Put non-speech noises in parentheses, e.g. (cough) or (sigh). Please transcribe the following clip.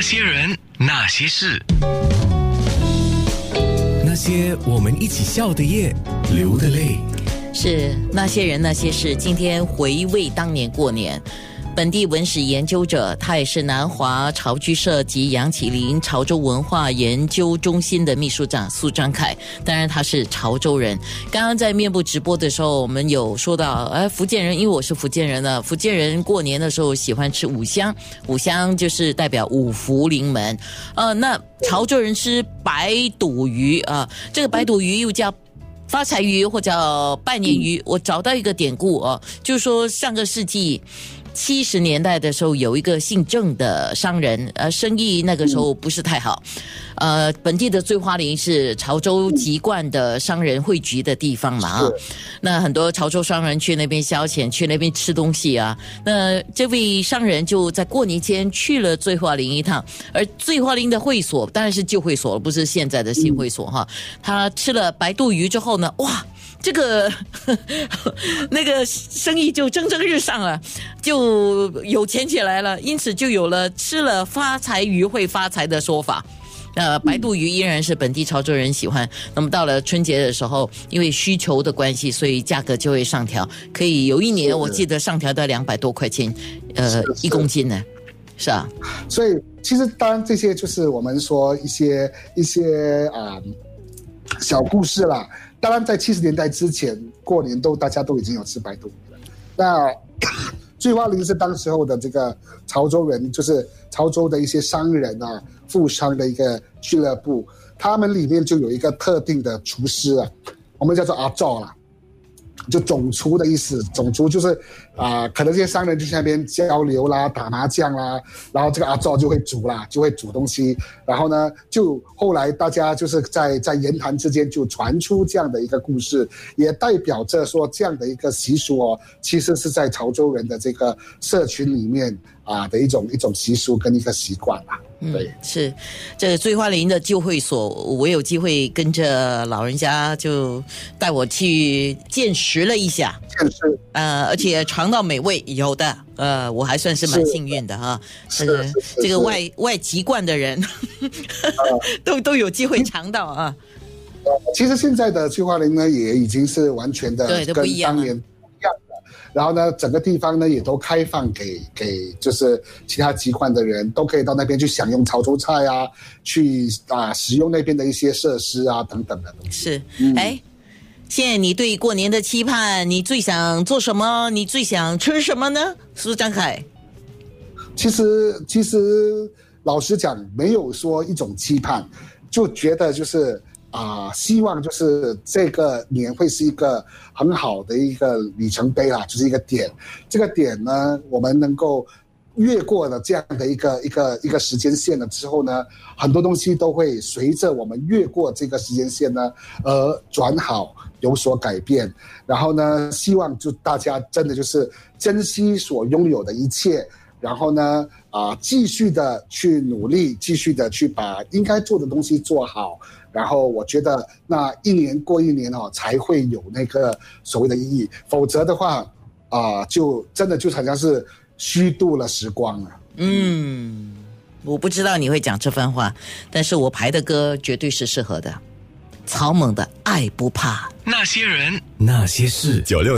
那些人，那些事，那些我们一起笑的夜，流的泪。是那些人那些事。今天回味当年过年，本地文史研究者，他也是南华潮居社及杨启林潮州文化研究中心的秘书长苏张凯。当然他是潮州人。刚刚在面部直播的时候，我们有说到，哎，福建人，因为我是福建人呢，福建人过年的时候喜欢吃五香，五香就是代表五福临门。呃，那潮州人吃白肚鱼啊，这个白肚鱼又叫。发财鱼或者拜年鱼，我找到一个典故哦，就是说上个世纪七十年代的时候，有一个姓郑的商人，呃，生意那个时候不是太好。呃，本地的醉花林是潮州籍贯的商人汇聚的地方嘛啊，那很多潮州商人去那边消遣，去那边吃东西啊。那这位商人就在过年前去了醉花林一趟，而醉花林的会所当然是旧会所了，不是现在的新会所哈。他吃了白肚鱼之后呢，哇！这个 (laughs) 那个生意就蒸蒸日上了，就有钱起来了，因此就有了吃了发财鱼会发财的说法。呃，白肚鱼依然是本地潮州人喜欢。那么到了春节的时候，因为需求的关系，所以价格就会上调。可以有一年我记得上调到两百多块钱，呃，一公斤呢，是啊。所以其实当然这些就是我们说一些一些啊小故事啦。当然在七十年代之前，过年都大家都已经有吃白肚鱼了。那 (coughs) 醉花林是当时候的这个潮州人，就是潮州的一些商人啊。富商的一个俱乐部，他们里面就有一个特定的厨师啊，我们叫做阿赵啦，就总厨的意思。总厨就是啊，可能这些商人就在那边交流啦、打麻将啦，然后这个阿赵就会煮啦，就会煮东西。然后呢，就后来大家就是在在言谈之间就传出这样的一个故事，也代表着说这样的一个习俗哦，其实是在潮州人的这个社群里面啊的一种一种习俗跟一个习惯吧。对，是这个醉花林的旧会所，我有机会跟着老人家就带我去见识了一下，见识，呃，而且尝到美味，有的，呃，我还算是蛮幸运的哈。是这个外外籍贯的人，(laughs) 都都有机会尝到啊。其实现在的翠花林呢，也已经是完全的对，不一样。然后呢，整个地方呢也都开放给给就是其他籍贯的人都可以到那边去享用潮州菜啊，去啊使用那边的一些设施啊等等的东西。是，哎，现在你对过年的期盼，你最想做什么？你最想吃什么呢？苏张凯。其实其实老实讲，没有说一种期盼，就觉得就是。啊，希望就是这个年会是一个很好的一个里程碑啦，就是一个点。这个点呢，我们能够越过了这样的一个一个一个时间线了之后呢，很多东西都会随着我们越过这个时间线呢而转好，有所改变。然后呢，希望就大家真的就是珍惜所拥有的一切，然后呢，啊，继续的去努力，继续的去把应该做的东西做好。然后我觉得那一年过一年哦，才会有那个所谓的意义，否则的话啊，就真的就好像是虚度了时光了。嗯，我不知道你会讲这番话，但是我排的歌绝对是适合的。草蜢的《爱不怕》，那些人，那些事，九六。